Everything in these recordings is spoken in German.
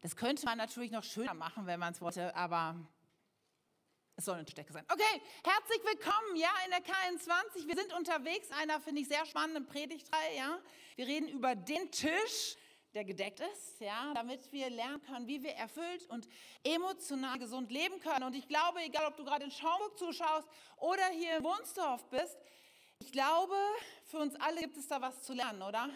Das könnte man natürlich noch schöner machen, wenn man es wollte, aber es soll eine Stecke sein. Okay, herzlich willkommen, ja, in der K21. Wir sind unterwegs, einer, finde ich, sehr spannenden Predigtreihe, ja. Wir reden über den Tisch, der gedeckt ist, ja, damit wir lernen können, wie wir erfüllt und emotional gesund leben können. Und ich glaube, egal ob du gerade in Schaumburg zuschaust oder hier in Wunsdorf bist, ich glaube, für uns alle gibt es da was zu lernen, oder?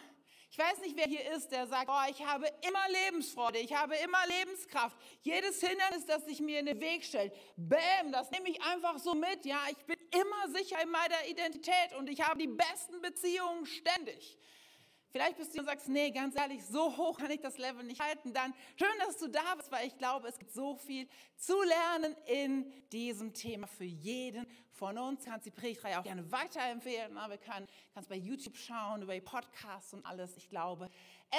Ich weiß nicht, wer hier ist, der sagt, oh, ich habe immer Lebensfreude, ich habe immer Lebenskraft. Jedes Hindernis, das sich mir in den Weg stellt, bäm, das nehme ich einfach so mit. Ja, ich bin immer sicher in meiner Identität und ich habe die besten Beziehungen ständig. Vielleicht bist du und sagst, nee, ganz ehrlich, so hoch kann ich das Level nicht halten. Dann schön, dass du da bist, weil ich glaube, es gibt so viel zu lernen in diesem Thema für jeden von uns. Kannst die Predigtreihe auch gerne weiterempfehlen. Wir können, kannst bei YouTube schauen, über Podcasts und alles. Ich glaube,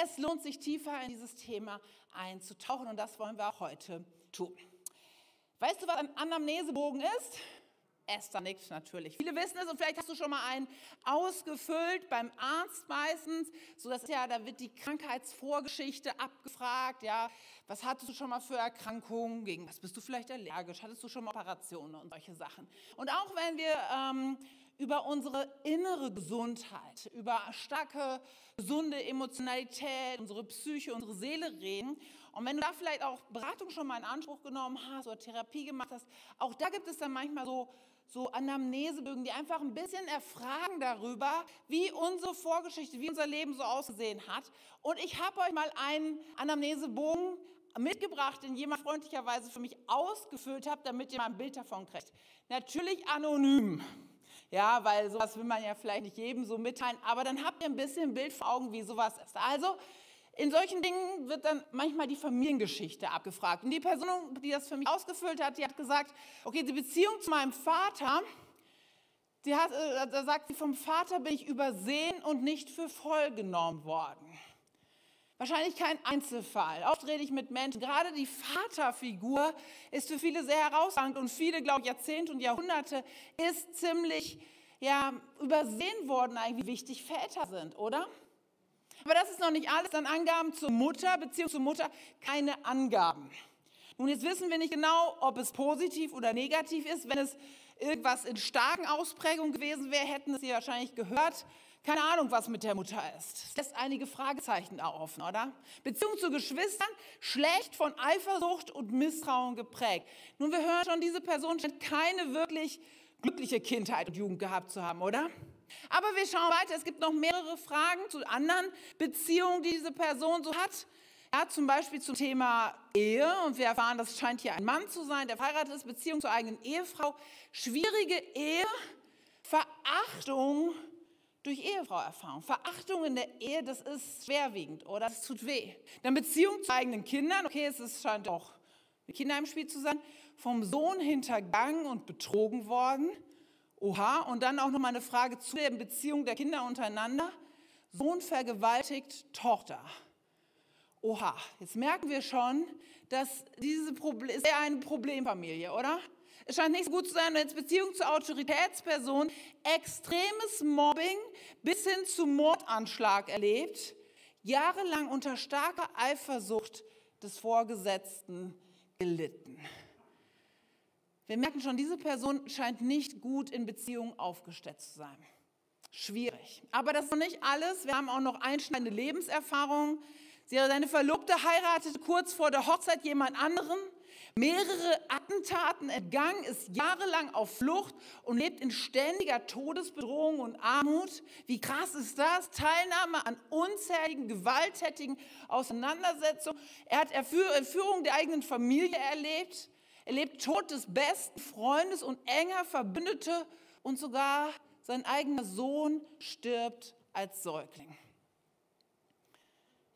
es lohnt sich tiefer in dieses Thema einzutauchen und das wollen wir auch heute tun. Weißt du, was ein Anamnesebogen ist? Esther nickt natürlich. Viele wissen es und vielleicht hast du schon mal einen ausgefüllt beim Arzt meistens. So das ja, da wird die Krankheitsvorgeschichte abgefragt. Ja, was hattest du schon mal für Erkrankungen? Gegen was bist du vielleicht allergisch? Hattest du schon mal Operationen und solche Sachen? Und auch wenn wir ähm, über unsere innere Gesundheit, über starke, gesunde Emotionalität, unsere Psyche, unsere Seele reden. Und wenn du da vielleicht auch Beratung schon mal in Anspruch genommen hast oder Therapie gemacht hast, auch da gibt es dann manchmal so so Anamnesebögen, die einfach ein bisschen erfragen darüber, wie unsere Vorgeschichte, wie unser Leben so ausgesehen hat. Und ich habe euch mal einen Anamnesebogen mitgebracht, den jemand freundlicherweise für mich ausgefüllt hat, damit ihr mal ein Bild davon kriegt. Natürlich anonym. Ja, weil sowas will man ja vielleicht nicht jedem so mitteilen, aber dann habt ihr ein bisschen ein Bild vor Augen, wie sowas ist. Also, in solchen Dingen wird dann manchmal die Familiengeschichte abgefragt. Und die Person, die das für mich ausgefüllt hat, die hat gesagt, okay, die Beziehung zu meinem Vater, die hat, äh, da sagt sie, vom Vater bin ich übersehen und nicht für voll genommen worden. Wahrscheinlich kein Einzelfall. Oft rede ich mit Menschen. Gerade die Vaterfigur ist für viele sehr herausragend und viele, glaube ich, Jahrzehnte und Jahrhunderte ist ziemlich ja, übersehen worden, eigentlich, wie wichtig Väter sind, oder? Aber das ist noch nicht alles. Dann Angaben zur Mutter, Beziehung zur Mutter, keine Angaben. Nun, jetzt wissen wir nicht genau, ob es positiv oder negativ ist. Wenn es irgendwas in starken Ausprägungen gewesen wäre, hätten Sie wahrscheinlich gehört. Keine Ahnung, was mit der Mutter ist. Das lässt einige Fragezeichen offen, oder? Beziehung zu Geschwistern, schlecht von Eifersucht und Misstrauen geprägt. Nun, wir hören schon, diese Person scheint keine wirklich glückliche Kindheit und Jugend gehabt zu haben, oder? Aber wir schauen weiter. Es gibt noch mehrere Fragen zu anderen Beziehungen, die diese Person so hat. Ja, zum Beispiel zum Thema Ehe. Und wir erfahren, das scheint hier ein Mann zu sein, der verheiratet ist, Beziehung zur eigenen Ehefrau. Schwierige Ehe, Verachtung durch Ehefrauerfahrung. Verachtung in der Ehe, das ist schwerwiegend oder das tut weh. Dann Beziehung zu eigenen Kindern. Okay, es ist, scheint auch mit Kindern im Spiel zu sein. Vom Sohn hintergangen und betrogen worden. Oha, und dann auch noch mal eine Frage zu der Beziehung der Kinder untereinander. Sohn vergewaltigt Tochter. Oha, jetzt merken wir schon, dass diese Problem, ist ja eine Problemfamilie, oder? Es scheint nicht so gut zu sein, wenn jetzt Beziehung zur Autoritätsperson extremes Mobbing bis hin zu Mordanschlag erlebt, jahrelang unter starker Eifersucht des Vorgesetzten gelitten. Wir merken schon, diese Person scheint nicht gut in Beziehungen aufgestellt zu sein. Schwierig. Aber das ist noch nicht alles. Wir haben auch noch einschneidende Lebenserfahrungen. Seine Verlobte heiratete kurz vor der Hochzeit jemand anderen, mehrere Attentaten entgangen, ist jahrelang auf Flucht und lebt in ständiger Todesbedrohung und Armut. Wie krass ist das? Teilnahme an unzähligen gewalttätigen Auseinandersetzungen. Er hat Entführung der eigenen Familie erlebt erlebt Tod des besten Freundes und enger Verbündete und sogar sein eigener Sohn stirbt als Säugling.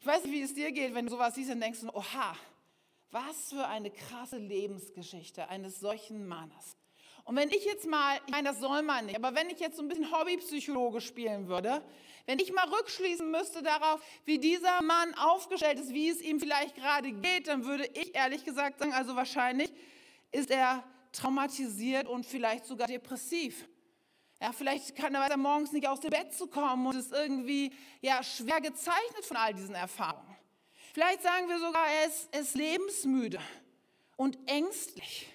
Ich weiß nicht, wie es dir geht, wenn du sowas siehst und denkst, oha, was für eine krasse Lebensgeschichte eines solchen Mannes. Und wenn ich jetzt mal, ich meine, das soll man nicht, aber wenn ich jetzt so ein bisschen Hobbypsychologe spielen würde, wenn ich mal rückschließen müsste darauf, wie dieser Mann aufgestellt ist, wie es ihm vielleicht gerade geht, dann würde ich ehrlich gesagt sagen, also wahrscheinlich ist er traumatisiert und vielleicht sogar depressiv. Ja, vielleicht kann er morgens nicht aus dem Bett zu kommen und ist irgendwie ja, schwer gezeichnet von all diesen Erfahrungen. Vielleicht sagen wir sogar, er ist, ist lebensmüde und ängstlich.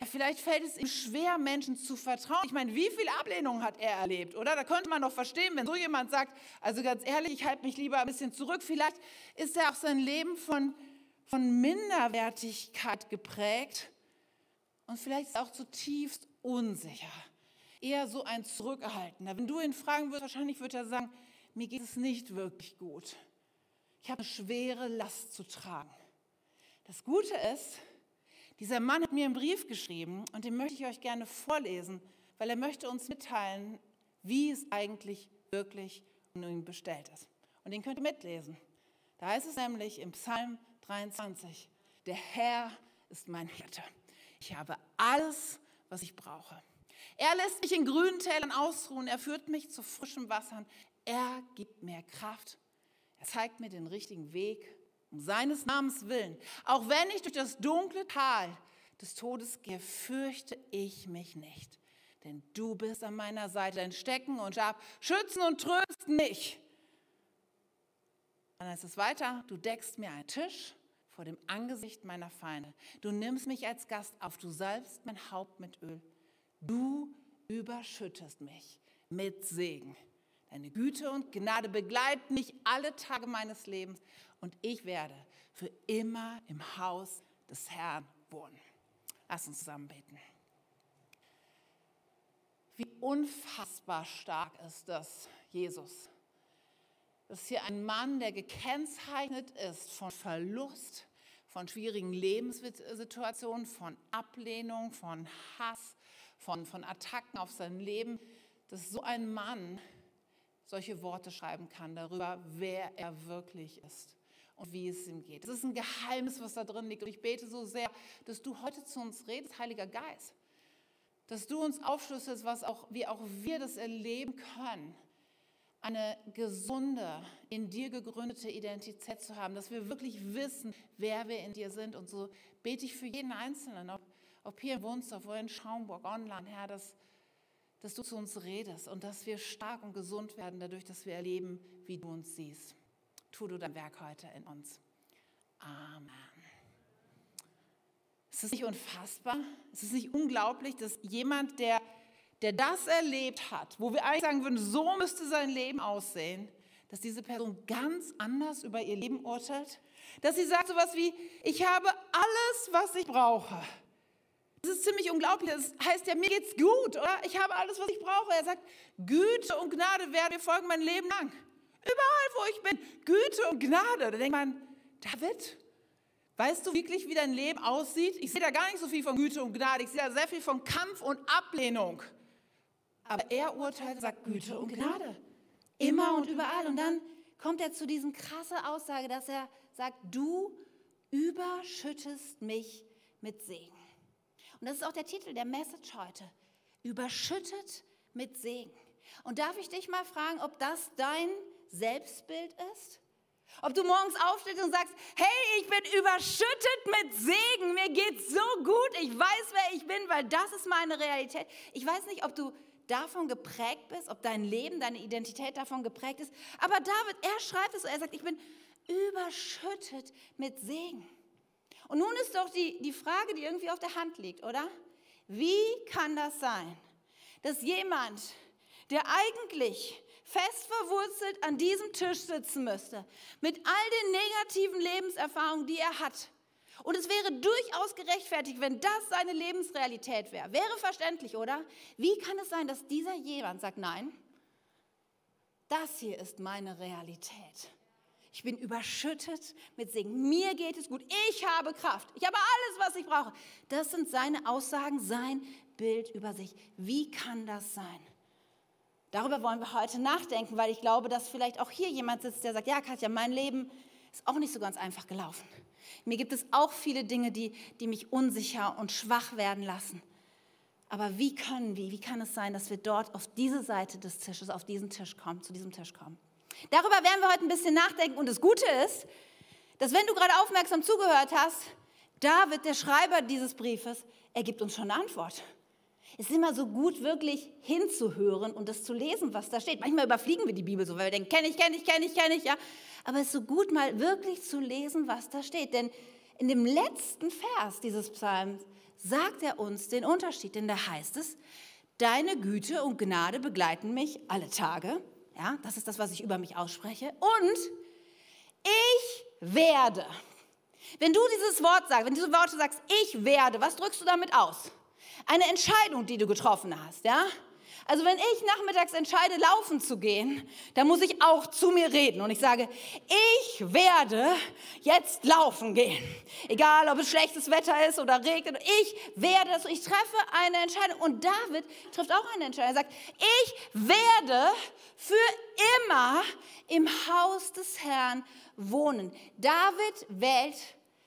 Ja, vielleicht fällt es ihm schwer, Menschen zu vertrauen. Ich meine, wie viel Ablehnung hat er erlebt, oder? Da könnte man noch verstehen, wenn so jemand sagt, also ganz ehrlich, ich halte mich lieber ein bisschen zurück. Vielleicht ist er auch sein Leben von, von Minderwertigkeit geprägt und vielleicht auch zutiefst unsicher. Eher so ein Zurückgehaltener. Wenn du ihn fragen würdest, wahrscheinlich würde er sagen, mir geht es nicht wirklich gut. Ich habe eine schwere Last zu tragen. Das Gute ist, dieser Mann hat mir einen Brief geschrieben und den möchte ich euch gerne vorlesen, weil er möchte uns mitteilen, wie es eigentlich wirklich um ihn bestellt ist. Und den könnt ihr mitlesen. Da heißt es nämlich im Psalm 23, der Herr ist mein Hirte. Ich habe alles, was ich brauche. Er lässt mich in grünen Tälern ausruhen, er führt mich zu frischen Wassern, er gibt mir Kraft, er zeigt mir den richtigen Weg um seines Namens willen. Auch wenn ich durch das dunkle Tal des Todes gehe, fürchte ich mich nicht. Denn du bist an meiner Seite, dein Stecken und Stab schützen und trösten mich. Dann heißt es weiter, du deckst mir einen Tisch vor dem Angesicht meiner Feinde. Du nimmst mich als Gast auf, du salbst mein Haupt mit Öl. Du überschüttest mich mit Segen. Deine Güte und Gnade begleiten mich alle Tage meines Lebens und ich werde für immer im Haus des Herrn wohnen. Lass uns zusammen beten. Wie unfassbar stark ist das, Jesus. Das ist hier ein Mann, der gekennzeichnet ist von Verlust, von schwierigen Lebenssituationen, von Ablehnung, von Hass, von, von Attacken auf sein Leben. Dass so ein Mann solche Worte schreiben kann darüber, wer er wirklich ist und wie es ihm geht. Es ist ein Geheimnis, was da drin liegt. Und ich bete so sehr, dass du heute zu uns redest, Heiliger Geist. Dass du uns aufschlüsselst, was auch, wie auch wir das erleben können. Eine gesunde, in dir gegründete Identität zu haben, dass wir wirklich wissen, wer wir in dir sind. Und so bete ich für jeden Einzelnen, ob, ob hier in Wunstorf oder in Schaumburg, online, Herr, dass, dass du zu uns redest und dass wir stark und gesund werden dadurch, dass wir erleben, wie du uns siehst tu du dein Werk heute in uns. Amen. Ist es nicht unfassbar? Ist es nicht unglaublich, dass jemand, der, der das erlebt hat, wo wir eigentlich sagen würden, so müsste sein Leben aussehen, dass diese Person ganz anders über ihr Leben urteilt? Dass sie sagt so etwas wie, ich habe alles, was ich brauche. Das ist ziemlich unglaublich. Das heißt ja, mir geht's gut, oder? Ich habe alles, was ich brauche. Er sagt, Güte und Gnade werden mir folgen mein Leben lang. Überall, wo ich bin, Güte und Gnade. Da denkt man, David, weißt du wirklich, wie dein Leben aussieht? Ich sehe da gar nicht so viel von Güte und Gnade. Ich sehe da sehr viel von Kampf und Ablehnung. Aber er urteilt, sagt Güte und Gnade. Immer und überall. Und dann kommt er zu diesem krassen Aussage, dass er sagt, du überschüttest mich mit Segen. Und das ist auch der Titel der Message heute. Überschüttet mit Segen. Und darf ich dich mal fragen, ob das dein Selbstbild ist? Ob du morgens aufstehst und sagst, hey, ich bin überschüttet mit Segen, mir geht's so gut, ich weiß, wer ich bin, weil das ist meine Realität. Ich weiß nicht, ob du davon geprägt bist, ob dein Leben, deine Identität davon geprägt ist. Aber David, er schreibt es, er sagt, ich bin überschüttet mit Segen. Und nun ist doch die, die Frage, die irgendwie auf der Hand liegt, oder? Wie kann das sein, dass jemand, der eigentlich fest verwurzelt an diesem Tisch sitzen müsste, mit all den negativen Lebenserfahrungen, die er hat. Und es wäre durchaus gerechtfertigt, wenn das seine Lebensrealität wäre. Wäre verständlich, oder? Wie kann es sein, dass dieser jemand sagt, nein, das hier ist meine Realität. Ich bin überschüttet mit Segen. Mir geht es gut. Ich habe Kraft. Ich habe alles, was ich brauche. Das sind seine Aussagen, sein Bild über sich. Wie kann das sein? Darüber wollen wir heute nachdenken, weil ich glaube, dass vielleicht auch hier jemand sitzt, der sagt, ja Katja, mein Leben ist auch nicht so ganz einfach gelaufen. Mir gibt es auch viele Dinge, die, die mich unsicher und schwach werden lassen. Aber wie können wir, wie kann es sein, dass wir dort auf diese Seite des Tisches, auf diesen Tisch kommen, zu diesem Tisch kommen? Darüber werden wir heute ein bisschen nachdenken. Und das Gute ist, dass wenn du gerade aufmerksam zugehört hast, David, der Schreiber dieses Briefes, er gibt uns schon eine Antwort. Es ist immer so gut, wirklich hinzuhören und das zu lesen, was da steht. Manchmal überfliegen wir die Bibel so, weil wir denken, kenne ich, kenne ich, kenne ich, kenne ich, ja. Aber es ist so gut, mal wirklich zu lesen, was da steht. Denn in dem letzten Vers dieses Psalms sagt er uns den Unterschied. Denn da heißt es, deine Güte und Gnade begleiten mich alle Tage. Ja, das ist das, was ich über mich ausspreche. Und ich werde. Wenn du dieses Wort sagst, wenn du diese Worte sagst, ich werde, was drückst du damit aus? Eine Entscheidung, die du getroffen hast, ja? Also wenn ich nachmittags entscheide, laufen zu gehen, dann muss ich auch zu mir reden und ich sage, ich werde jetzt laufen gehen. Egal, ob es schlechtes Wetter ist oder regnet, ich werde das. Ich treffe eine Entscheidung und David trifft auch eine Entscheidung. Er sagt, ich werde für immer im Haus des Herrn wohnen. David wählt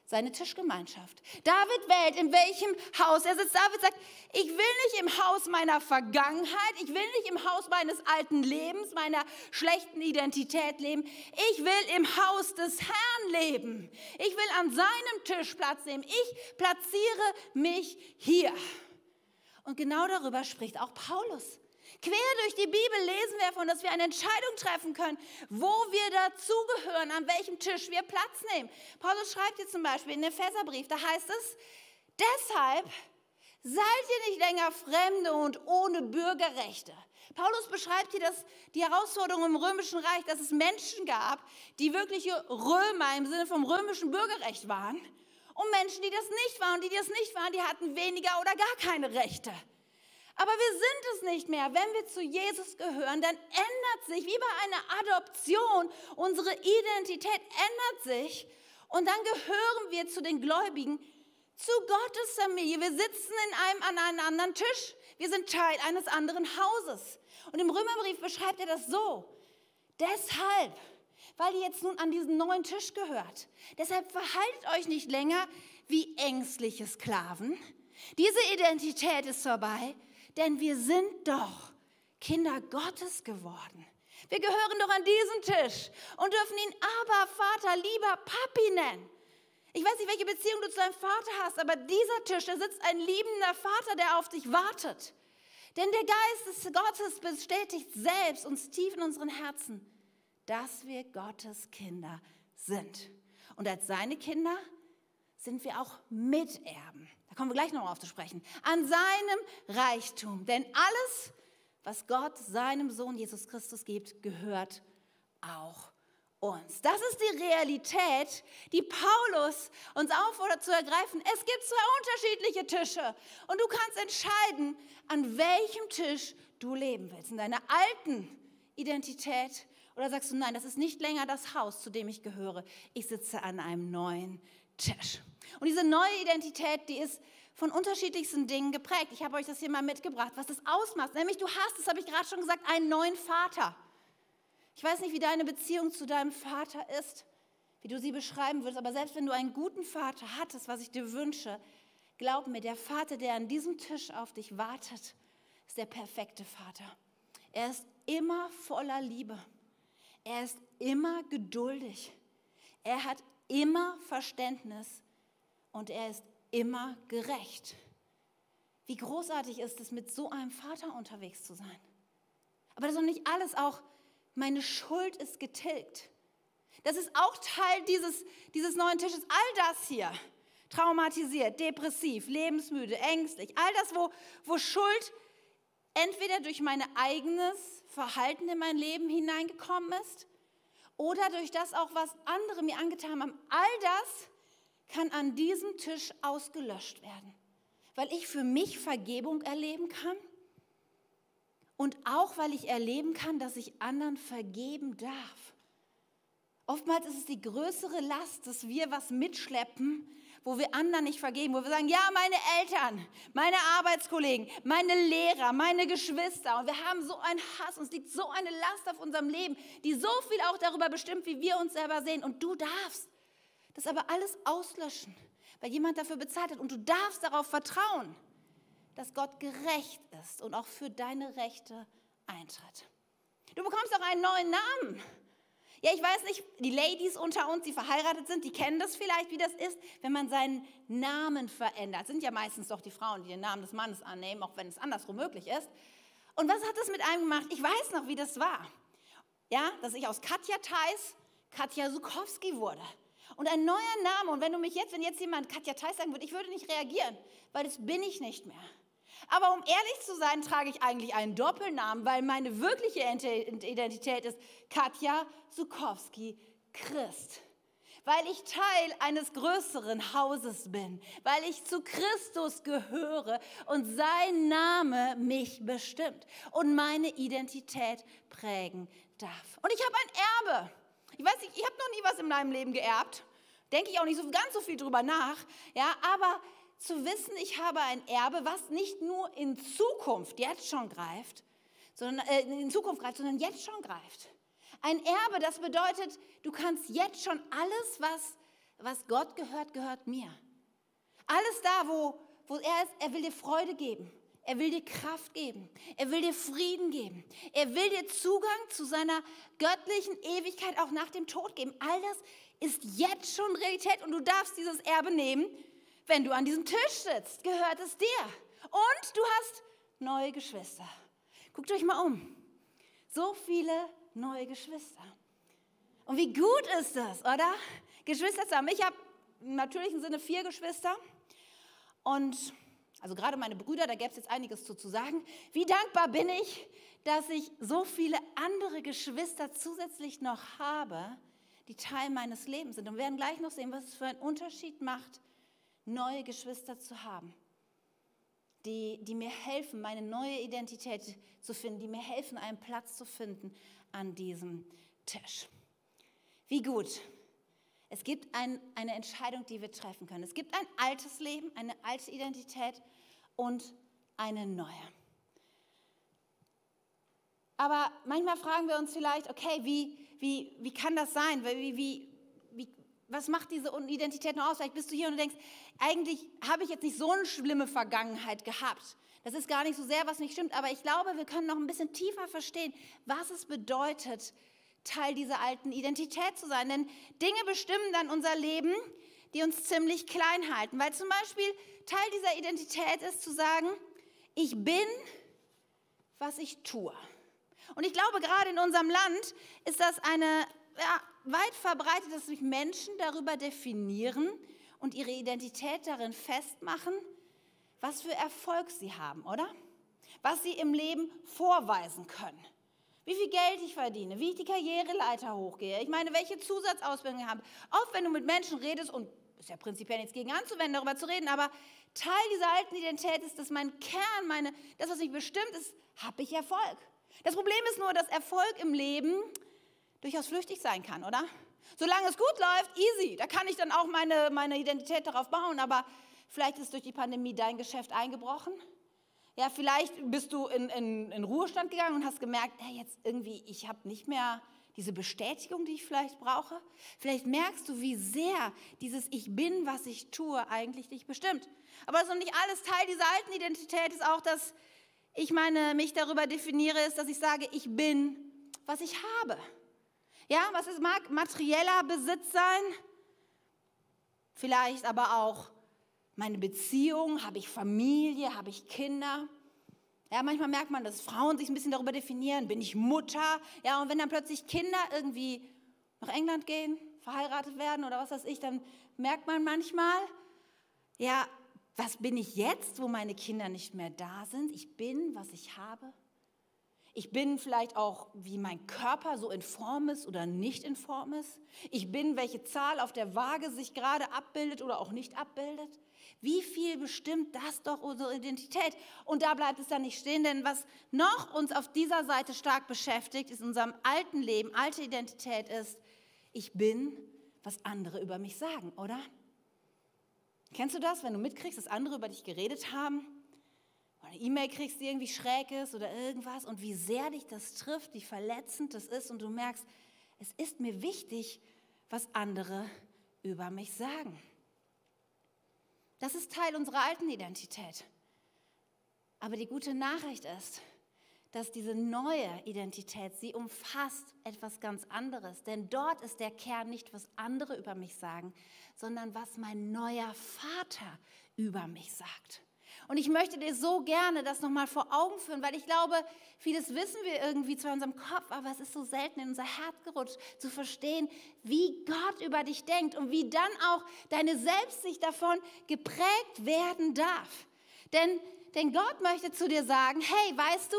seine Tischgemeinschaft. David wählt, in welchem Haus er sitzt. David sagt, ich will nicht im Haus meiner Vergangenheit, ich will nicht im Haus meines alten Lebens, meiner schlechten Identität leben. Ich will im Haus des Herrn leben. Ich will an seinem Tisch Platz nehmen. Ich platziere mich hier. Und genau darüber spricht auch Paulus. Quer durch die Bibel lesen wir davon, dass wir eine Entscheidung treffen können, wo wir dazugehören, an welchem Tisch wir Platz nehmen. Paulus schreibt hier zum Beispiel in dem Epheserbrief, da heißt es, deshalb seid ihr nicht länger Fremde und ohne Bürgerrechte. Paulus beschreibt hier das, die Herausforderung im Römischen Reich, dass es Menschen gab, die wirkliche Römer im Sinne vom römischen Bürgerrecht waren. Und Menschen, die das nicht waren. Und die, die das nicht waren, die hatten weniger oder gar keine Rechte. Aber wir sind es nicht mehr. Wenn wir zu Jesus gehören, dann ändert sich, wie bei einer Adoption, unsere Identität ändert sich. Und dann gehören wir zu den Gläubigen, zu Gottes Familie. Wir sitzen in einem, an einem anderen Tisch. Wir sind Teil eines anderen Hauses. Und im Römerbrief beschreibt er das so. Deshalb, weil ihr jetzt nun an diesen neuen Tisch gehört, deshalb verhaltet euch nicht länger wie ängstliche Sklaven. Diese Identität ist vorbei denn wir sind doch Kinder Gottes geworden. Wir gehören doch an diesen Tisch und dürfen ihn aber Vater, lieber Papi nennen. Ich weiß nicht, welche Beziehung du zu deinem Vater hast, aber dieser Tisch, da sitzt ein liebender Vater, der auf dich wartet. Denn der Geist des Gottes bestätigt selbst uns tief in unseren Herzen, dass wir Gottes Kinder sind. Und als seine Kinder sind wir auch Miterben kommen wir gleich noch auf zu sprechen, an seinem Reichtum. Denn alles, was Gott seinem Sohn Jesus Christus gibt, gehört auch uns. Das ist die Realität, die Paulus uns auffordert zu ergreifen. Es gibt zwei unterschiedliche Tische und du kannst entscheiden, an welchem Tisch du leben willst. In deiner alten Identität oder sagst du, nein, das ist nicht länger das Haus, zu dem ich gehöre. Ich sitze an einem neuen Tisch. Und diese neue Identität, die ist von unterschiedlichsten Dingen geprägt. Ich habe euch das hier mal mitgebracht, was das ausmacht. Nämlich du hast, das habe ich gerade schon gesagt, einen neuen Vater. Ich weiß nicht, wie deine Beziehung zu deinem Vater ist, wie du sie beschreiben würdest, aber selbst wenn du einen guten Vater hattest, was ich dir wünsche, glaub mir, der Vater, der an diesem Tisch auf dich wartet, ist der perfekte Vater. Er ist immer voller Liebe. Er ist immer geduldig. Er hat immer Verständnis und er ist immer gerecht. Wie großartig ist es, mit so einem Vater unterwegs zu sein. Aber das ist noch nicht alles, auch meine Schuld ist getilgt. Das ist auch Teil dieses, dieses neuen Tisches. All das hier, traumatisiert, depressiv, lebensmüde, ängstlich, all das, wo, wo Schuld entweder durch mein eigenes Verhalten in mein Leben hineingekommen ist oder durch das auch, was andere mir angetan haben. All das kann an diesem Tisch ausgelöscht werden, weil ich für mich Vergebung erleben kann und auch weil ich erleben kann, dass ich anderen vergeben darf. Oftmals ist es die größere Last, dass wir was mitschleppen, wo wir anderen nicht vergeben, wo wir sagen, ja, meine Eltern, meine Arbeitskollegen, meine Lehrer, meine Geschwister. Und wir haben so einen Hass, uns liegt so eine Last auf unserem Leben, die so viel auch darüber bestimmt, wie wir uns selber sehen. Und du darfst das aber alles auslöschen, weil jemand dafür bezahlt hat. Und du darfst darauf vertrauen, dass Gott gerecht ist und auch für deine Rechte eintritt. Du bekommst auch einen neuen Namen. Ja, ich weiß nicht, die Ladies unter uns, die verheiratet sind, die kennen das vielleicht, wie das ist, wenn man seinen Namen verändert. sind ja meistens doch die Frauen, die den Namen des Mannes annehmen, auch wenn es andersrum möglich ist. Und was hat das mit einem gemacht? Ich weiß noch, wie das war. Ja, dass ich aus Katja Theis Katja Sukowski wurde. Und ein neuer Name. Und wenn du mich jetzt, wenn jetzt jemand Katja Theis sagen würde, ich würde nicht reagieren, weil das bin ich nicht mehr. Aber um ehrlich zu sein, trage ich eigentlich einen Doppelnamen, weil meine wirkliche Identität ist Katja Sukowski Christ. Weil ich Teil eines größeren Hauses bin, weil ich zu Christus gehöre und sein Name mich bestimmt und meine Identität prägen darf. Und ich habe ein Erbe. Ich weiß nicht, ich habe noch nie was in meinem Leben geerbt. Denke ich auch nicht so ganz so viel drüber nach. Ja, aber zu wissen, ich habe ein Erbe, was nicht nur in Zukunft jetzt schon greift, sondern äh, in Zukunft greift, sondern jetzt schon greift. Ein Erbe, das bedeutet, du kannst jetzt schon alles, was, was Gott gehört, gehört mir. Alles da, wo, wo er ist, er will dir Freude geben. Er will dir Kraft geben. Er will dir Frieden geben. Er will dir Zugang zu seiner göttlichen Ewigkeit auch nach dem Tod geben. All das ist jetzt schon Realität und du darfst dieses Erbe nehmen wenn du an diesem Tisch sitzt, gehört es dir. Und du hast neue Geschwister. Guckt euch mal um. So viele neue Geschwister. Und wie gut ist das, oder? Geschwister zu haben. Ich habe im natürlichen Sinne vier Geschwister. Und also gerade meine Brüder, da gäbe es jetzt einiges zu, zu sagen. Wie dankbar bin ich, dass ich so viele andere Geschwister zusätzlich noch habe, die Teil meines Lebens sind. Und wir werden gleich noch sehen, was es für einen Unterschied macht, neue Geschwister zu haben, die, die mir helfen, meine neue Identität zu finden, die mir helfen, einen Platz zu finden an diesem Tisch. Wie gut. Es gibt ein, eine Entscheidung, die wir treffen können. Es gibt ein altes Leben, eine alte Identität und eine neue. Aber manchmal fragen wir uns vielleicht, okay, wie, wie, wie kann das sein? Wie, wie, was macht diese Identität noch aus? Vielleicht bist du hier und denkst, eigentlich habe ich jetzt nicht so eine schlimme Vergangenheit gehabt. Das ist gar nicht so sehr, was nicht stimmt, aber ich glaube, wir können noch ein bisschen tiefer verstehen, was es bedeutet, Teil dieser alten Identität zu sein. Denn Dinge bestimmen dann unser Leben, die uns ziemlich klein halten. Weil zum Beispiel Teil dieser Identität ist zu sagen, ich bin, was ich tue. Und ich glaube, gerade in unserem Land ist das eine ja, weit verbreitet, dass sich Menschen darüber definieren und ihre Identität darin festmachen, was für Erfolg sie haben, oder? Was sie im Leben vorweisen können. Wie viel Geld ich verdiene, wie ich die Karriereleiter hochgehe. Ich meine, welche Zusatzausbildung ich habe. Auch wenn du mit Menschen redest, und ist ja prinzipiell nichts gegen anzuwenden, darüber zu reden, aber Teil dieser alten Identität ist, dass mein Kern, meine, das, was mich bestimmt ist, habe ich Erfolg. Das Problem ist nur, dass Erfolg im Leben durchaus flüchtig sein kann, oder? Solange es gut läuft, easy. Da kann ich dann auch meine, meine Identität darauf bauen. Aber vielleicht ist durch die Pandemie dein Geschäft eingebrochen. Ja, vielleicht bist du in, in, in Ruhestand gegangen und hast gemerkt, hey, jetzt irgendwie, ich habe nicht mehr diese Bestätigung, die ich vielleicht brauche. Vielleicht merkst du, wie sehr dieses Ich bin, was ich tue, eigentlich dich bestimmt. Aber das ist noch nicht alles. Teil dieser alten Identität ist auch, dass ich meine, mich darüber definiere, ist, dass ich sage, ich bin, was ich habe. Ja, was es mag materieller Besitz sein, vielleicht aber auch meine Beziehung, habe ich Familie, habe ich Kinder. Ja, manchmal merkt man, dass Frauen sich ein bisschen darüber definieren, bin ich Mutter? Ja, und wenn dann plötzlich Kinder irgendwie nach England gehen, verheiratet werden oder was weiß ich, dann merkt man manchmal, ja, was bin ich jetzt, wo meine Kinder nicht mehr da sind? Ich bin, was ich habe. Ich bin vielleicht auch, wie mein Körper so in Form ist oder nicht in Form ist. Ich bin, welche Zahl auf der Waage sich gerade abbildet oder auch nicht abbildet. Wie viel bestimmt das doch unsere Identität? Und da bleibt es dann nicht stehen, denn was noch uns auf dieser Seite stark beschäftigt, ist in unserem alten Leben, alte Identität ist, ich bin, was andere über mich sagen, oder? Kennst du das, wenn du mitkriegst, dass andere über dich geredet haben? eine E-Mail kriegst, die irgendwie schräg ist oder irgendwas und wie sehr dich das trifft, wie verletzend das ist und du merkst, es ist mir wichtig, was andere über mich sagen. Das ist Teil unserer alten Identität. Aber die gute Nachricht ist, dass diese neue Identität, sie umfasst etwas ganz anderes. Denn dort ist der Kern nicht, was andere über mich sagen, sondern was mein neuer Vater über mich sagt Und ich möchte dir so gerne das nochmal vor Augen führen, weil ich glaube, vieles wissen wir irgendwie zu unserem Kopf, aber es ist so selten in unser Herz gerutscht, zu verstehen, wie Gott über dich denkt und wie dann auch deine Selbstsicht davon geprägt werden darf. Denn, denn Gott möchte zu dir sagen, hey, weißt du,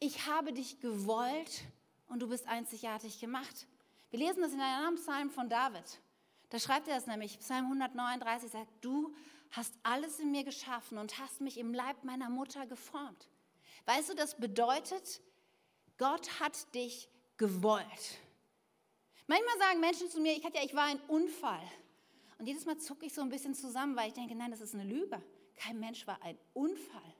ich habe dich gewollt und du bist einzigartig gemacht. Wir lesen das in einem Psalm von David. Da schreibt er das nämlich, Psalm 139 sagt, du hast alles in mir geschaffen und hast mich im Leib meiner Mutter geformt. Weißt du, das bedeutet, Gott hat dich gewollt. Manchmal sagen Menschen zu mir, ich, hatte ja, ich war ein Unfall. Und jedes Mal zucke ich so ein bisschen zusammen, weil ich denke, nein, das ist eine Lüge. Kein Mensch war ein Unfall.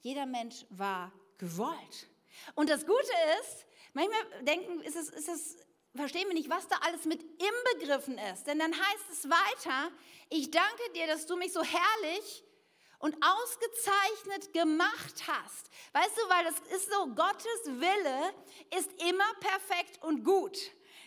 Jeder Mensch war gewollt. Und das Gute ist, manchmal denken, ist es, ist es verstehen wir nicht, was da alles mit inbegriffen ist. Denn dann heißt es weiter, ich danke dir, dass du mich so herrlich und ausgezeichnet gemacht hast. Weißt du, weil das ist so, Gottes Wille ist immer perfekt und gut.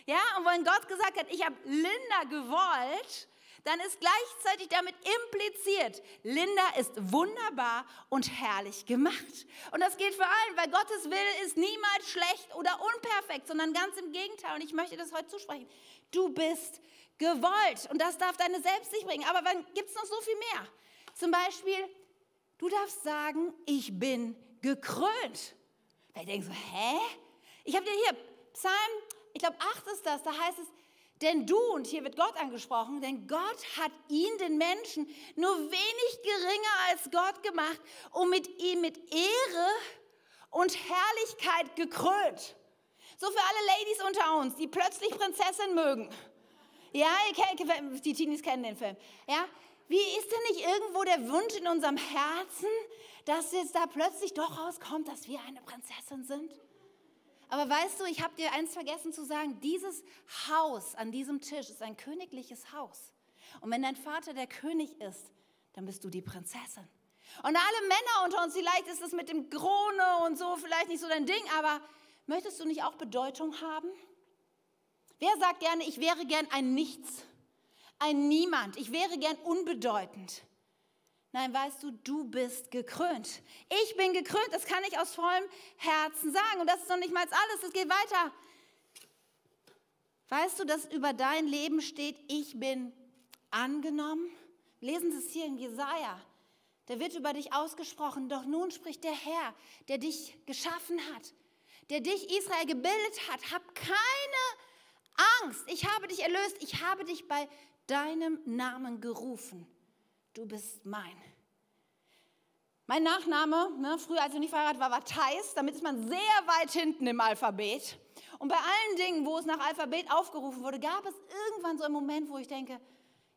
Ja, und wenn Gott gesagt hat, ich habe Linda gewollt, dann ist gleichzeitig damit impliziert, Linda ist wunderbar und herrlich gemacht. Und das gilt für allen, weil Gottes Wille ist niemals schlecht oder unperfekt, sondern ganz im Gegenteil. Und ich möchte das heute zusprechen. Du bist gewollt und das darf deine Selbstsicht bringen. Aber dann gibt es noch so viel mehr. Zum Beispiel, du darfst sagen, ich bin gekrönt. Weil ich denke so, hä? Ich habe dir hier Psalm, ich glaube 8 ist das, da heißt es, denn du, und hier wird Gott angesprochen, denn Gott hat ihn, den Menschen, nur wenig geringer als Gott gemacht und mit ihm mit Ehre und Herrlichkeit gekrönt. So für alle Ladies unter uns, die plötzlich Prinzessin mögen. Ja, die Teenies kennen den Film. Ja, wie ist denn nicht irgendwo der Wunsch in unserem Herzen, dass jetzt da plötzlich doch rauskommt, dass wir eine Prinzessin sind? Aber weißt du, ich habe dir eins vergessen zu sagen, dieses Haus an diesem Tisch ist ein königliches Haus. Und wenn dein Vater der König ist, dann bist du die Prinzessin. Und alle Männer unter uns, vielleicht ist es mit dem Krone und so vielleicht nicht so dein Ding, aber möchtest du nicht auch Bedeutung haben? Wer sagt gerne, ich wäre gern ein Nichts, ein Niemand, ich wäre gern unbedeutend? Nein, weißt du, du bist gekrönt. Ich bin gekrönt, das kann ich aus vollem Herzen sagen. Und das ist noch nicht mal alles, es geht weiter. Weißt du, dass über dein Leben steht, ich bin angenommen? Lesen Sie es hier in Jesaja. Da wird über dich ausgesprochen. Doch nun spricht der Herr, der dich geschaffen hat, der dich Israel gebildet hat. Hab keine Angst. Ich habe dich erlöst. Ich habe dich bei deinem Namen gerufen du bist mein. Mein Nachname, ne, früher als ich nicht verheiratet war, war Theis. Damit ist man sehr weit hinten im Alphabet. Und bei allen Dingen, wo es nach Alphabet aufgerufen wurde, gab es irgendwann so einen Moment, wo ich denke,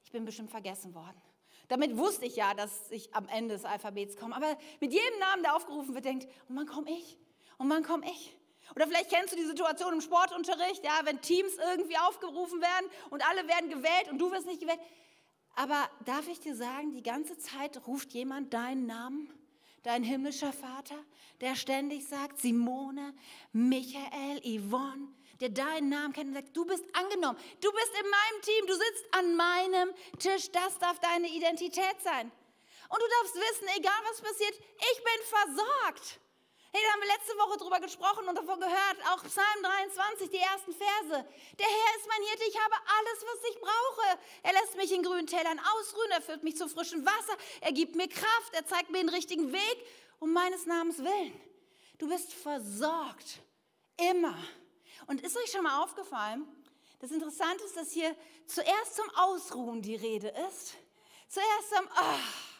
ich bin bestimmt vergessen worden. Damit wusste ich ja, dass ich am Ende des Alphabets komme. Aber mit jedem Namen, der aufgerufen wird, denkt, und wann komme ich? Und wann komme ich? Oder vielleicht kennst du die Situation im Sportunterricht, ja, wenn Teams irgendwie aufgerufen werden und alle werden gewählt und du wirst nicht gewählt. Aber darf ich dir sagen, die ganze Zeit ruft jemand deinen Namen, dein himmlischer Vater, der ständig sagt, Simone, Michael, Yvonne, der deinen Namen kennt und sagt, du bist angenommen, du bist in meinem Team, du sitzt an meinem Tisch, das darf deine Identität sein. Und du darfst wissen, egal was passiert, ich bin versorgt. Hey, da haben wir letzte Woche drüber gesprochen und davon gehört, auch Psalm 23, die ersten Verse. Der Herr ist mein Hirte, ich habe alles, was ich brauche. Er lässt mich in grünen Tälern ausruhen, er führt mich zu frischem Wasser, er gibt mir Kraft, er zeigt mir den richtigen Weg, um meines Namens willen. Du bist versorgt, immer. Und ist euch schon mal aufgefallen, das Interessante ist, dass hier zuerst zum Ausruhen die Rede ist. Zuerst zum, ach,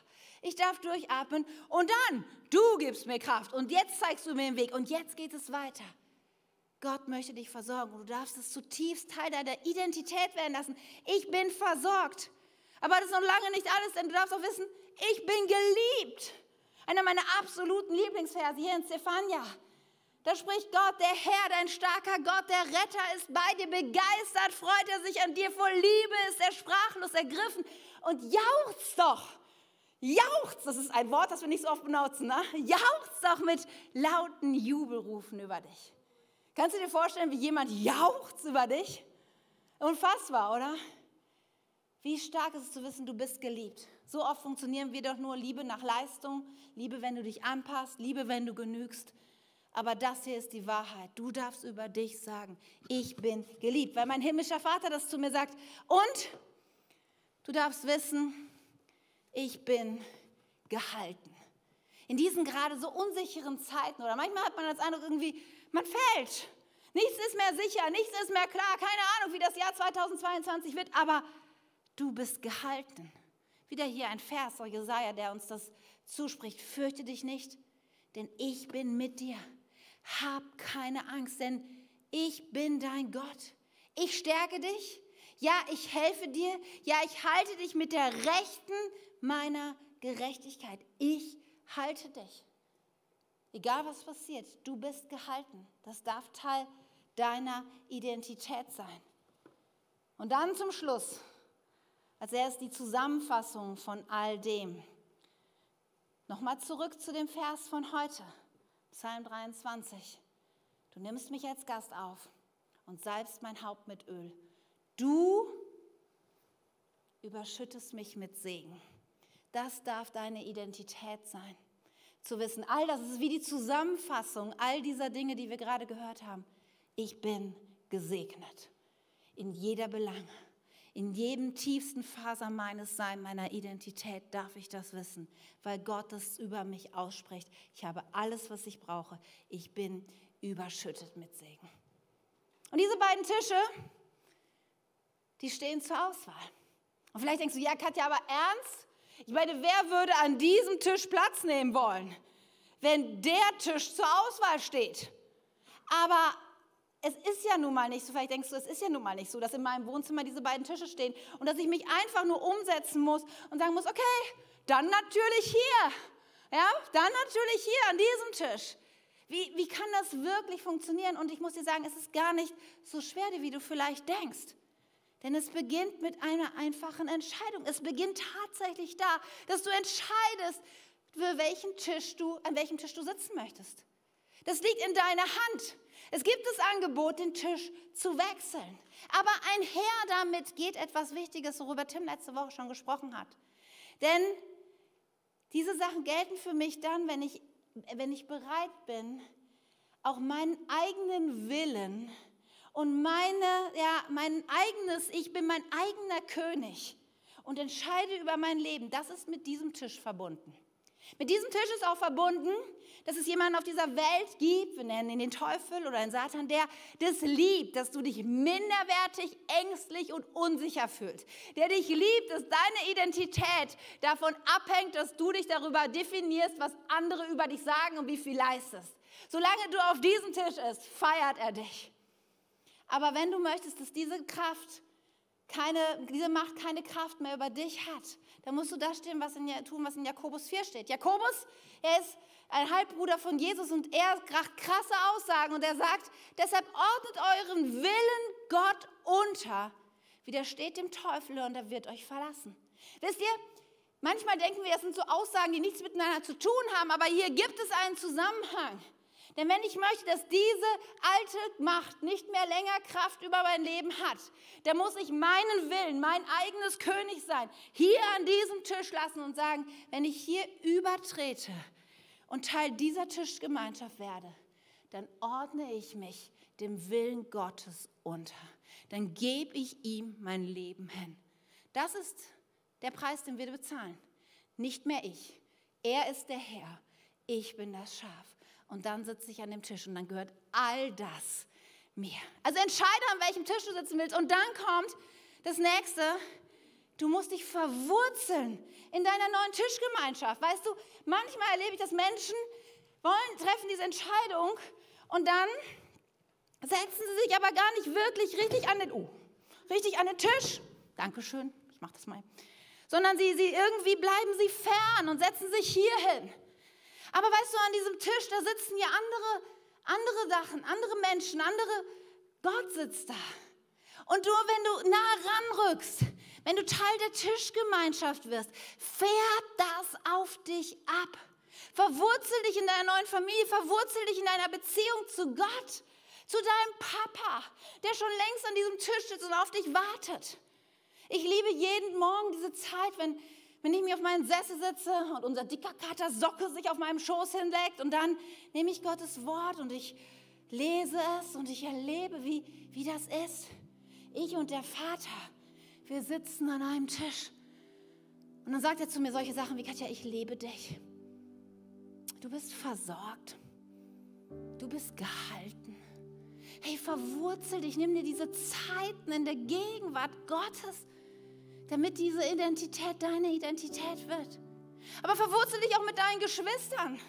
ich darf durchatmen und dann, du gibst mir Kraft und jetzt zeigst du mir den Weg und jetzt geht es weiter. Gott möchte dich versorgen und du darfst es zutiefst Teil deiner Identität werden lassen. Ich bin versorgt. Aber das ist noch lange nicht alles, denn du darfst auch wissen, ich bin geliebt. Einer meiner absoluten Lieblingsverse hier in Stefania. Da spricht Gott, der Herr, dein starker Gott, der Retter ist bei dir begeistert, freut er sich an dir, voll Liebe ist er sprachlos ergriffen und jauchzt doch Jauchzt, das ist ein Wort, das wir nicht so oft benutzen, ne? jauchzt doch mit lauten Jubelrufen über dich. Kannst du dir vorstellen, wie jemand jauchzt über dich? Unfassbar, oder? Wie stark ist es zu wissen, du bist geliebt. So oft funktionieren wir doch nur Liebe nach Leistung, Liebe, wenn du dich anpasst, Liebe, wenn du genügst. Aber das hier ist die Wahrheit. Du darfst über dich sagen, ich bin geliebt, weil mein himmlischer Vater das zu mir sagt. Und du darfst wissen, ich bin gehalten. In diesen gerade so unsicheren Zeiten oder manchmal hat man das Eindruck irgendwie, man fällt. Nichts ist mehr sicher, nichts ist mehr klar, keine Ahnung, wie das Jahr 2022 wird, aber du bist gehalten. Wieder hier ein Vers aus Jesaja, der uns das zuspricht. Fürchte dich nicht, denn ich bin mit dir. Hab keine Angst, denn ich bin dein Gott. Ich stärke dich. Ja, ich helfe dir. Ja, ich halte dich mit der Rechten meiner Gerechtigkeit. Ich halte dich. Egal was passiert, du bist gehalten. Das darf Teil deiner Identität sein. Und dann zum Schluss als erst die Zusammenfassung von all dem. Nochmal zurück zu dem Vers von heute, Psalm 23. Du nimmst mich als Gast auf und salbst mein Haupt mit Öl. Du überschüttest mich mit Segen. Das darf deine Identität sein. Zu wissen, all das ist wie die Zusammenfassung all dieser Dinge, die wir gerade gehört haben. Ich bin gesegnet in jeder Belange. In jedem tiefsten Faser meines Seins, meiner Identität darf ich das wissen, weil Gott das über mich ausspricht. Ich habe alles, was ich brauche. Ich bin überschüttet mit Segen. Und diese beiden Tische, die stehen zur Auswahl. Und vielleicht denkst du, ja, Katja, aber ernst? Ich meine, wer würde an diesem Tisch Platz nehmen wollen, wenn der Tisch zur Auswahl steht? Aber es ist ja nun mal nicht so, vielleicht denkst du, es ist ja nun mal nicht so, dass in meinem Wohnzimmer diese beiden Tische stehen und dass ich mich einfach nur umsetzen muss und sagen muss, okay, dann natürlich hier. Ja, dann natürlich hier an diesem Tisch. Wie, wie kann das wirklich funktionieren? Und ich muss dir sagen, es ist gar nicht so schwer, wie du vielleicht denkst. Denn es beginnt mit einer einfachen Entscheidung. Es beginnt tatsächlich da, dass du entscheidest, für welchen Tisch du, an welchem Tisch du sitzen möchtest. Das liegt in deiner Hand. Es gibt das Angebot, den Tisch zu wechseln. Aber einher damit geht etwas Wichtiges, worüber Tim letzte Woche schon gesprochen hat. Denn diese Sachen gelten für mich dann, wenn ich, wenn ich bereit bin, auch meinen eigenen Willen und meine, ja, mein eigenes, ich bin mein eigener König und entscheide über mein Leben. Das ist mit diesem Tisch verbunden. Mit diesem Tisch ist auch verbunden, dass es jemanden auf dieser Welt gibt, wir nennen ihn den Teufel oder den Satan, der das liebt, dass du dich minderwertig, ängstlich und unsicher fühlst. Der dich liebt, dass deine Identität davon abhängt, dass du dich darüber definierst, was andere über dich sagen und wie viel leistest. Solange du auf diesem Tisch bist, feiert er dich. Aber wenn du möchtest, dass diese Kraft keine, diese Macht keine Kraft mehr über dich hat, dann musst du das stehen, was in, tun, was in Jakobus 4 steht. Jakobus, er ist ein Halbbruder von Jesus und er macht krasse Aussagen und er sagt, deshalb ordnet euren Willen Gott unter, widersteht dem Teufel und er wird euch verlassen. Wisst ihr, manchmal denken wir, das sind so Aussagen, die nichts miteinander zu tun haben, aber hier gibt es einen Zusammenhang. Denn wenn ich möchte, dass diese alte Macht nicht mehr länger Kraft über mein Leben hat, dann muss ich meinen Willen, mein eigenes König sein, hier an diesem Tisch lassen und sagen, wenn ich hier übertrete und Teil dieser Tischgemeinschaft werde, dann ordne ich mich dem Willen Gottes unter. Dann gebe ich ihm mein Leben hin. Das ist der Preis, den wir bezahlen. Nicht mehr ich. Er ist der Herr. Ich bin das Schaf und dann sitze ich an dem Tisch und dann gehört all das mir. Also entscheide, an welchem Tisch du sitzen willst. Und dann kommt das nächste, du musst dich verwurzeln in deiner neuen Tischgemeinschaft. Weißt du, manchmal erlebe ich, dass Menschen wollen, treffen diese Entscheidung und dann setzen sie sich aber gar nicht wirklich richtig an den, oh, richtig an den Tisch. Dankeschön, ich mache das mal. Sondern sie, sie irgendwie bleiben sie fern und setzen sich hier hin. Aber weißt du, an diesem Tisch, da sitzen ja andere, andere Sachen, andere Menschen, andere, Gott sitzt da. Und du, wenn du nah ranrückst, wenn du Teil der Tischgemeinschaft wirst, fährt das auf dich ab. Verwurzel dich in deiner neuen Familie, verwurzel dich in deiner Beziehung zu Gott, zu deinem Papa, der schon längst an diesem Tisch sitzt und auf dich wartet. Ich liebe jeden Morgen diese Zeit, wenn, wenn ich mir auf meinen Sessel sitze und unser dicker Kater Socke sich auf meinem Schoß hinlegt und dann nehme ich Gottes Wort und ich lese es und ich erlebe, wie, wie das ist. Ich und der Vater, wir sitzen an einem Tisch. Und dann sagt er zu mir solche Sachen wie, Katja, ich liebe dich. Du bist versorgt. Du bist gehalten. Hey, verwurzel dich, nimm dir diese Zeiten in der Gegenwart Gottes, damit diese Identität deine Identität wird. Aber verwurzel dich auch mit deinen Geschwistern.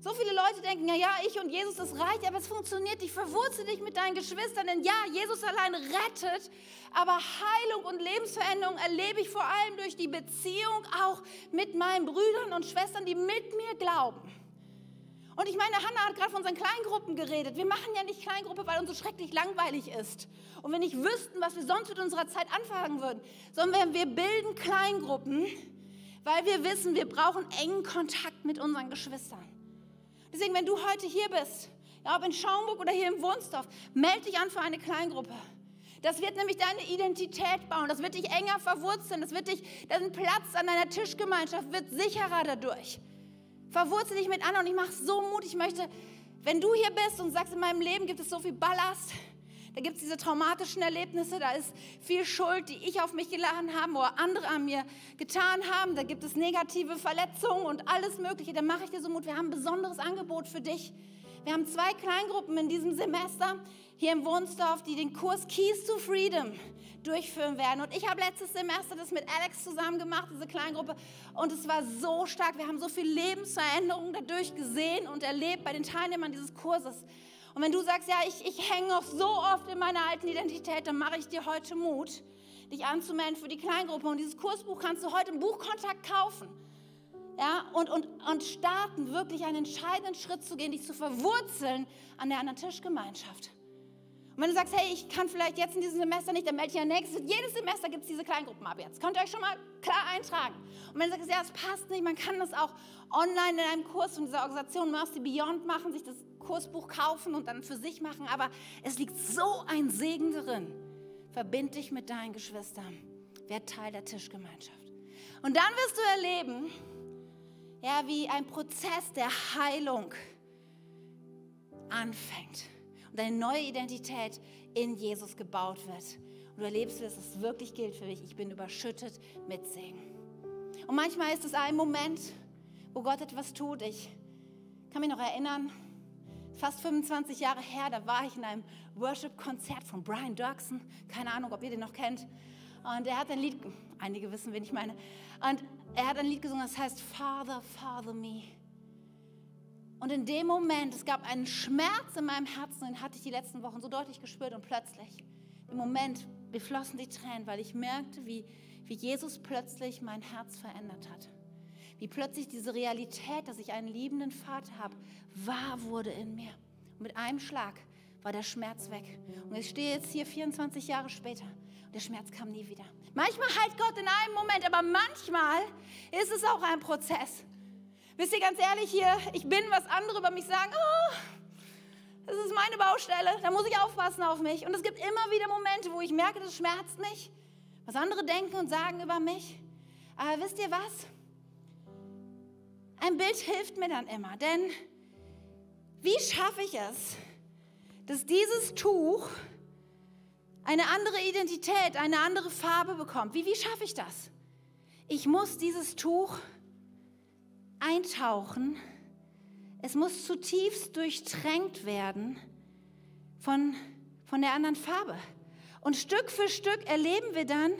So viele Leute denken, ja, ja, ich und Jesus, das reicht, aber es funktioniert nicht. Verwurzel dich mit deinen Geschwistern, denn ja, Jesus allein rettet, aber Heilung und Lebensveränderung erlebe ich vor allem durch die Beziehung auch mit meinen Brüdern und Schwestern, die mit mir glauben. Und ich meine, Hannah hat gerade von unseren Kleingruppen geredet. Wir machen ja nicht Kleingruppe, weil uns so schrecklich langweilig ist. Und wir nicht wüssten, was wir sonst mit unserer Zeit anfangen würden, sondern wir bilden Kleingruppen, weil wir wissen, wir brauchen engen Kontakt mit unseren Geschwistern. Deswegen, wenn du heute hier bist, ja, ob in Schaumburg oder hier im Wunsdorf, melde dich an für eine Kleingruppe. Das wird nämlich deine Identität bauen. Das wird dich enger verwurzeln. Das wird dich, dein Platz an deiner Tischgemeinschaft wird sicherer dadurch. Verwurzel dich mit anderen und ich mache so Mut. Ich möchte, wenn du hier bist und sagst, in meinem Leben gibt es so viel Ballast, da gibt es diese traumatischen Erlebnisse, da ist viel Schuld, die ich auf mich geladen habe oder andere an mir getan haben. Da gibt es negative Verletzungen und alles Mögliche. Da mache ich dir so Mut. Wir haben ein besonderes Angebot für dich. Wir haben zwei Kleingruppen in diesem Semester hier im Wohnsdorf, die den Kurs Keys to Freedom durchführen werden. Und ich habe letztes Semester das mit Alex zusammen gemacht, diese Kleingruppe. Und es war so stark. Wir haben so viel Lebensveränderungen dadurch gesehen und erlebt bei den Teilnehmern dieses Kurses. Und wenn du sagst, ja, ich, ich hänge noch so oft in meiner alten Identität, dann mache ich dir heute Mut, dich anzumelden für die Kleingruppe. Und dieses Kursbuch kannst du heute im Buchkontakt kaufen. Ja, und, und, und starten, wirklich einen entscheidenden Schritt zu gehen, dich zu verwurzeln an der anderen Tischgemeinschaft. Und wenn du sagst, hey, ich kann vielleicht jetzt in diesem Semester nicht, dann melde ich ja nächstes. Jedes Semester gibt es diese Kleingruppen ab jetzt. Könnt ihr euch schon mal klar eintragen. Und wenn du sagst, ja, es passt nicht, man kann das auch online in einem Kurs von dieser Organisation Mercy Beyond machen, sich das Kursbuch kaufen und dann für sich machen. Aber es liegt so ein Segen darin. Verbind dich mit deinen Geschwistern. Werd Teil der Tischgemeinschaft. Und dann wirst du erleben, ja, wie ein Prozess der Heilung anfängt und eine neue Identität in Jesus gebaut wird. Und du erlebst, dass es wirklich gilt für dich. Ich bin überschüttet mit Segen. Und manchmal ist es ein Moment, wo Gott etwas tut. Ich kann mich noch erinnern, fast 25 Jahre her, da war ich in einem Worship-Konzert von Brian Dirksen. Keine Ahnung, ob ihr den noch kennt. Und er hat ein Lied, einige wissen, wen ich meine. Und er hat ein Lied gesungen, das heißt Father, Father Me. Und in dem Moment, es gab einen Schmerz in meinem Herzen, den hatte ich die letzten Wochen so deutlich gespürt und plötzlich, im Moment beflossen die Tränen, weil ich merkte, wie, wie Jesus plötzlich mein Herz verändert hat. Wie plötzlich diese Realität, dass ich einen liebenden Vater habe, wahr wurde in mir. Und mit einem Schlag war der Schmerz weg. Und ich stehe jetzt hier 24 Jahre später und der Schmerz kam nie wieder. Manchmal heilt Gott in einem Moment, aber manchmal ist es auch ein Prozess. Wisst ihr ganz ehrlich hier, ich bin, was andere über mich sagen, oh, das ist meine Baustelle, da muss ich aufpassen auf mich. Und es gibt immer wieder Momente, wo ich merke, das schmerzt mich, was andere denken und sagen über mich. Aber wisst ihr was? Ein Bild hilft mir dann immer, denn wie schaffe ich es, dass dieses Tuch eine andere Identität, eine andere Farbe bekommt? Wie, wie schaffe ich das? Ich muss dieses Tuch eintauchen. Es muss zutiefst durchtränkt werden von, von der anderen Farbe. Und Stück für Stück erleben wir dann,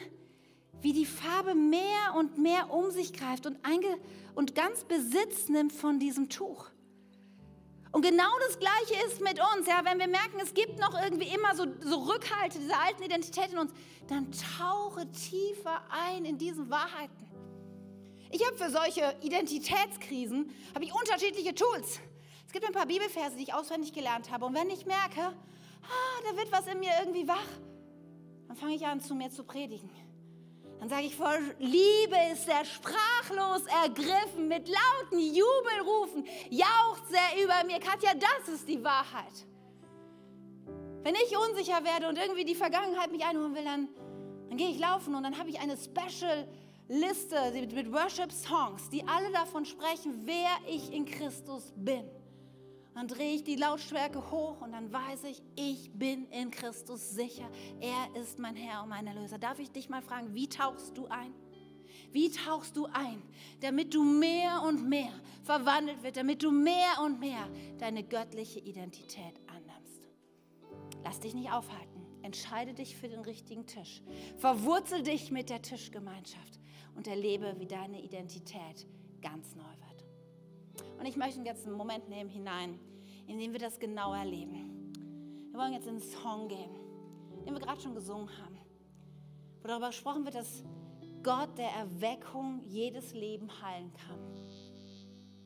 wie die Farbe mehr und mehr um sich greift und, und ganz Besitz nimmt von diesem Tuch. Und genau das Gleiche ist mit uns. Ja, wenn wir merken, es gibt noch irgendwie immer so, so Rückhalte dieser alten Identität in uns, dann tauche tiefer ein in diese Wahrheiten. Ich habe für solche Identitätskrisen ich unterschiedliche Tools. Es gibt ein paar Bibelverse, die ich auswendig gelernt habe. Und wenn ich merke, ah, da wird was in mir irgendwie wach, dann fange ich an, zu mir zu predigen. Dann sage ich, vor Liebe ist er sprachlos ergriffen, mit lauten Jubelrufen jauchzt er über mir. Katja, das ist die Wahrheit. Wenn ich unsicher werde und irgendwie die Vergangenheit mich einholen will, dann Dann gehe ich laufen und dann habe ich eine Special Liste mit Worship Songs, die alle davon sprechen, wer ich in Christus bin. Dann drehe ich die Lautstärke hoch und dann weiß ich, ich bin in Christus sicher. Er ist mein Herr und mein Erlöser. Darf ich dich mal fragen, wie tauchst du ein? Wie tauchst du ein, damit du mehr und mehr verwandelt wird, damit du mehr und mehr deine göttliche Identität annimmst? Lass dich nicht aufhalten. Entscheide dich für den richtigen Tisch. Verwurzel dich mit der Tischgemeinschaft und erlebe, wie deine Identität ganz neu wird. Und ich möchte jetzt einen Moment nehmen hinein, in dem wir das genau erleben. Wir wollen jetzt in einen Song gehen, den wir gerade schon gesungen haben, wo darüber gesprochen wird, dass Gott der Erweckung jedes Leben heilen kann.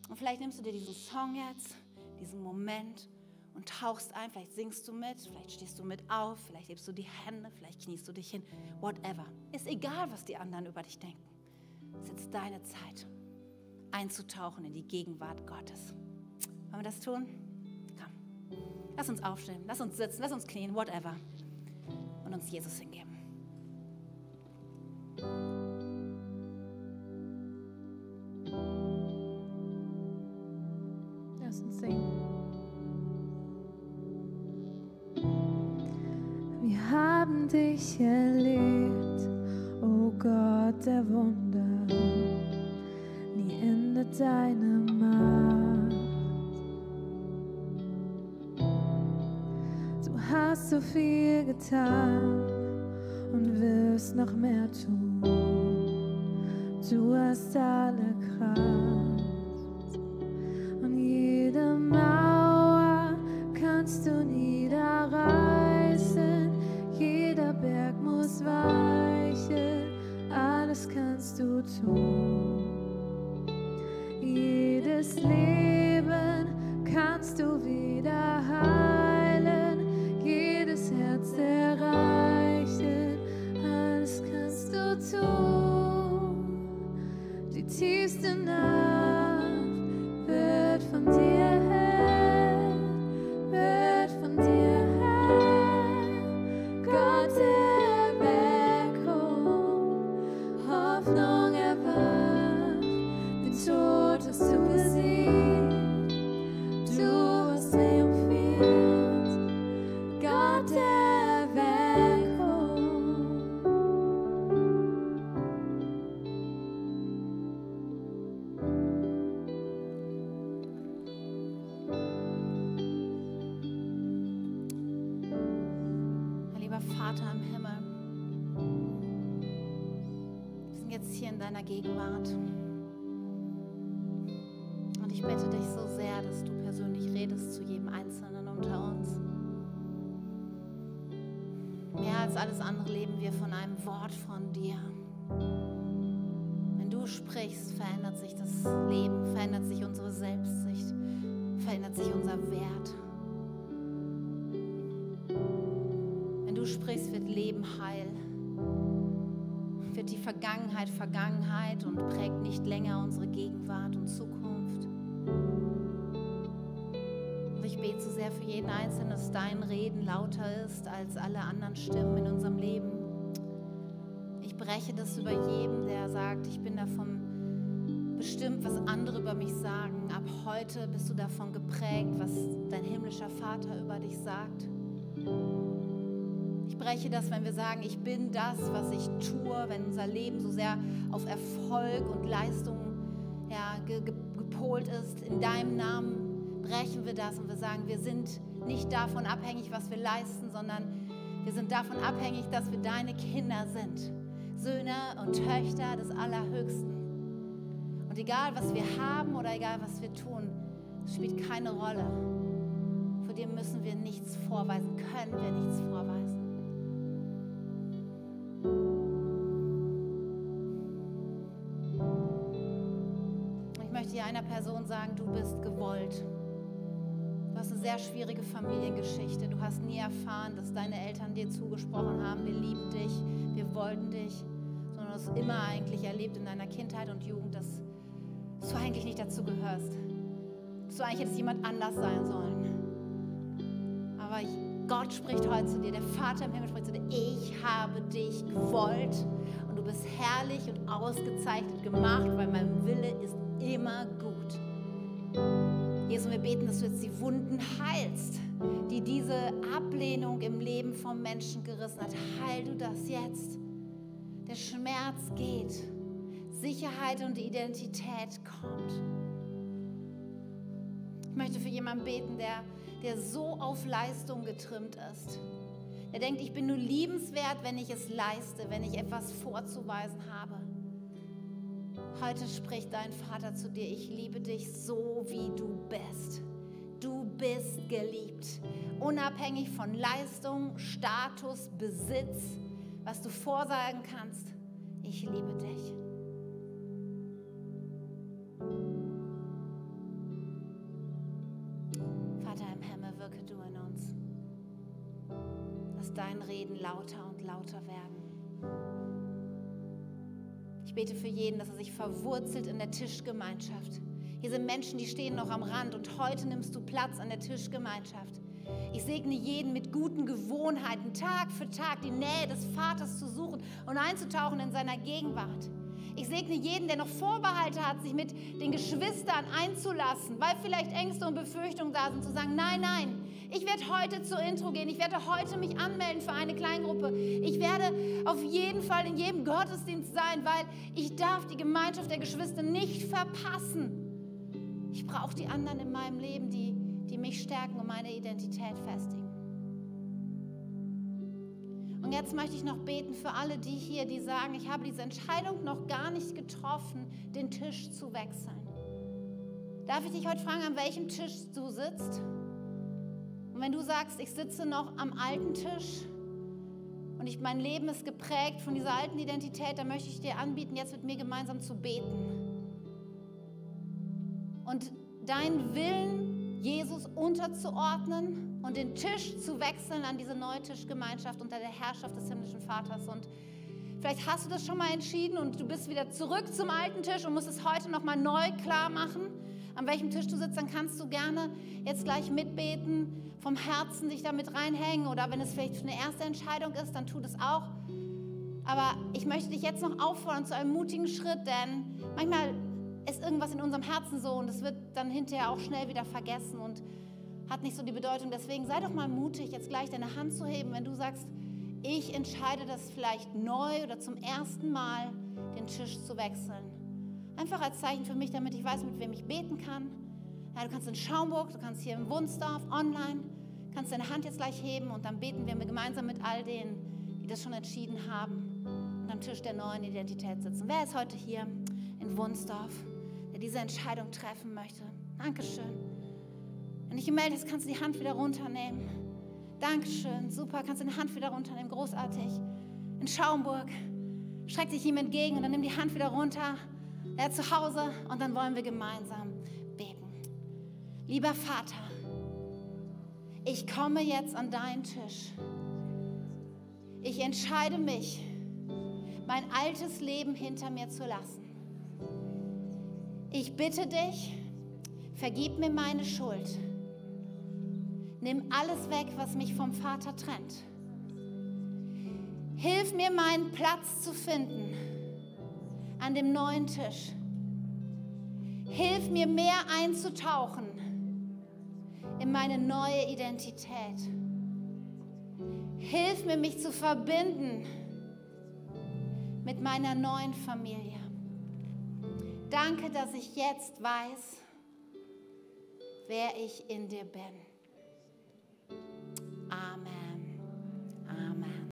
Und vielleicht nimmst du dir diesen Song jetzt, diesen Moment und tauchst ein. Vielleicht singst du mit, vielleicht stehst du mit auf, vielleicht hebst du die Hände, vielleicht kniest du dich hin, whatever. Ist egal, was die anderen über dich denken. Ist jetzt deine Zeit, einzutauchen in die Gegenwart Gottes. Wollen wir das tun? Komm. Lass uns aufstehen, lass uns sitzen, lass uns knien, whatever. Und uns Jesus hingeben. Lass uns singen. Wir haben dich erlebt, deine Macht. Du hast so viel getan und wirst noch mehr tun. Du hast alle Kraft Vergangenheit Vergangenheit und prägt nicht länger unsere Gegenwart und Zukunft. Und ich bete so sehr für jeden Einzelnen, dass dein Reden lauter ist als alle anderen Stimmen in unserem Leben. Ich breche das über jedem, der sagt, ich bin davon bestimmt, was andere über mich sagen. Ab heute bist du davon geprägt, was dein himmlischer Vater über dich sagt. Ich breche das, wenn wir sagen, ich bin das, was ich tue, wenn unser Leben so sehr auf Erfolg und Leistung ja, ge ge gepolt ist. In deinem Namen brechen wir das und wir sagen, wir sind nicht davon abhängig, was wir leisten, sondern wir sind davon abhängig, dass wir deine Kinder sind. Söhne und Töchter des Allerhöchsten. Und egal, was wir haben oder egal, was wir tun, spielt keine Rolle. Vor dir müssen wir nichts vorweisen, können wir nichts vorweisen. Sagen, du bist gewollt. Du hast eine sehr schwierige Familiengeschichte. Du hast nie erfahren, dass deine Eltern dir zugesprochen haben, wir lieben dich, wir wollten dich, sondern du hast immer eigentlich erlebt in deiner Kindheit und Jugend, dass du eigentlich nicht dazu gehörst. Dass du eigentlich hättest jemand anders sein sollen. Aber ich, Gott spricht heute zu dir, der Vater im Himmel spricht zu dir, ich habe dich gewollt und du bist herrlich und ausgezeichnet gemacht, weil mein Wille ist immer. Jesus, wir beten, dass du jetzt die Wunden heilst, die diese Ablehnung im Leben vom Menschen gerissen hat. Heil du das jetzt. Der Schmerz geht. Sicherheit und Identität kommt. Ich möchte für jemanden beten, der, der so auf Leistung getrimmt ist. Der denkt, ich bin nur liebenswert, wenn ich es leiste, wenn ich etwas vorzuweisen habe. Heute spricht dein Vater zu dir, ich liebe dich so, wie du bist. Du bist geliebt, unabhängig von Leistung, Status, Besitz, was du vorsagen kannst. Ich liebe dich. Vater im Himmel, wirke du in uns. Lass dein Reden lauter und lauter werden. Ich bete für jeden, dass er sich verwurzelt in der Tischgemeinschaft. Hier sind Menschen, die stehen noch am Rand und heute nimmst du Platz an der Tischgemeinschaft. Ich segne jeden mit guten Gewohnheiten, Tag für Tag die Nähe des Vaters zu suchen und einzutauchen in seiner Gegenwart. Ich segne jeden, der noch Vorbehalte hat, sich mit den Geschwistern einzulassen, weil vielleicht Ängste und Befürchtungen da sind, zu sagen, nein, nein, ich werde heute zur Intro gehen, ich werde heute mich anmelden für eine Kleingruppe. Ich werde auf jeden Fall in jedem Gottesdienst sein, weil ich darf die Gemeinschaft der Geschwister nicht verpassen. Ich brauche die anderen in meinem Leben, die, die mich stärken und meine Identität festigen. Und jetzt möchte ich noch beten für alle die hier, die sagen, ich habe diese Entscheidung noch gar nicht getroffen, den Tisch zu wechseln. Darf ich dich heute fragen, an welchem Tisch du sitzt? Und wenn du sagst, ich sitze noch am alten Tisch und ich, mein Leben ist geprägt von dieser alten Identität, dann möchte ich dir anbieten, jetzt mit mir gemeinsam zu beten. Und deinen Willen Jesus unterzuordnen und den Tisch zu wechseln an diese neue Tischgemeinschaft unter der Herrschaft des himmlischen Vaters. Und vielleicht hast du das schon mal entschieden und du bist wieder zurück zum alten Tisch und musst es heute noch mal neu klar machen, an welchem Tisch du sitzt. Dann kannst du gerne jetzt gleich mitbeten, vom Herzen dich damit reinhängen oder wenn es vielleicht eine erste Entscheidung ist, dann tu das auch. Aber ich möchte dich jetzt noch auffordern zu einem mutigen Schritt, denn manchmal ist irgendwas in unserem Herzen so und es wird dann hinterher auch schnell wieder vergessen und hat nicht so die Bedeutung. Deswegen sei doch mal mutig, jetzt gleich deine Hand zu heben, wenn du sagst, ich entscheide das vielleicht neu oder zum ersten Mal, den Tisch zu wechseln. Einfach als Zeichen für mich, damit ich weiß, mit wem ich beten kann. Ja, du kannst in Schaumburg, du kannst hier im Wunsdorf online, kannst deine Hand jetzt gleich heben und dann beten wir gemeinsam mit all denen, die das schon entschieden haben und am Tisch der neuen Identität sitzen. Wer ist heute hier in Wunsdorf, der diese Entscheidung treffen möchte? Dankeschön. Wenn dich gemeldet hast, kannst du die Hand wieder runternehmen. Dankeschön, super, kannst du die Hand wieder runternehmen, großartig. In Schaumburg, streck dich ihm entgegen und dann nimm die Hand wieder runter. Er zu Hause und dann wollen wir gemeinsam beten. Lieber Vater, ich komme jetzt an deinen Tisch. Ich entscheide mich, mein altes Leben hinter mir zu lassen. Ich bitte dich, vergib mir meine Schuld. Nimm alles weg, was mich vom Vater trennt. Hilf mir, meinen Platz zu finden an dem neuen Tisch. Hilf mir mehr einzutauchen in meine neue Identität. Hilf mir, mich zu verbinden mit meiner neuen Familie. Danke, dass ich jetzt weiß, wer ich in dir bin. Amen.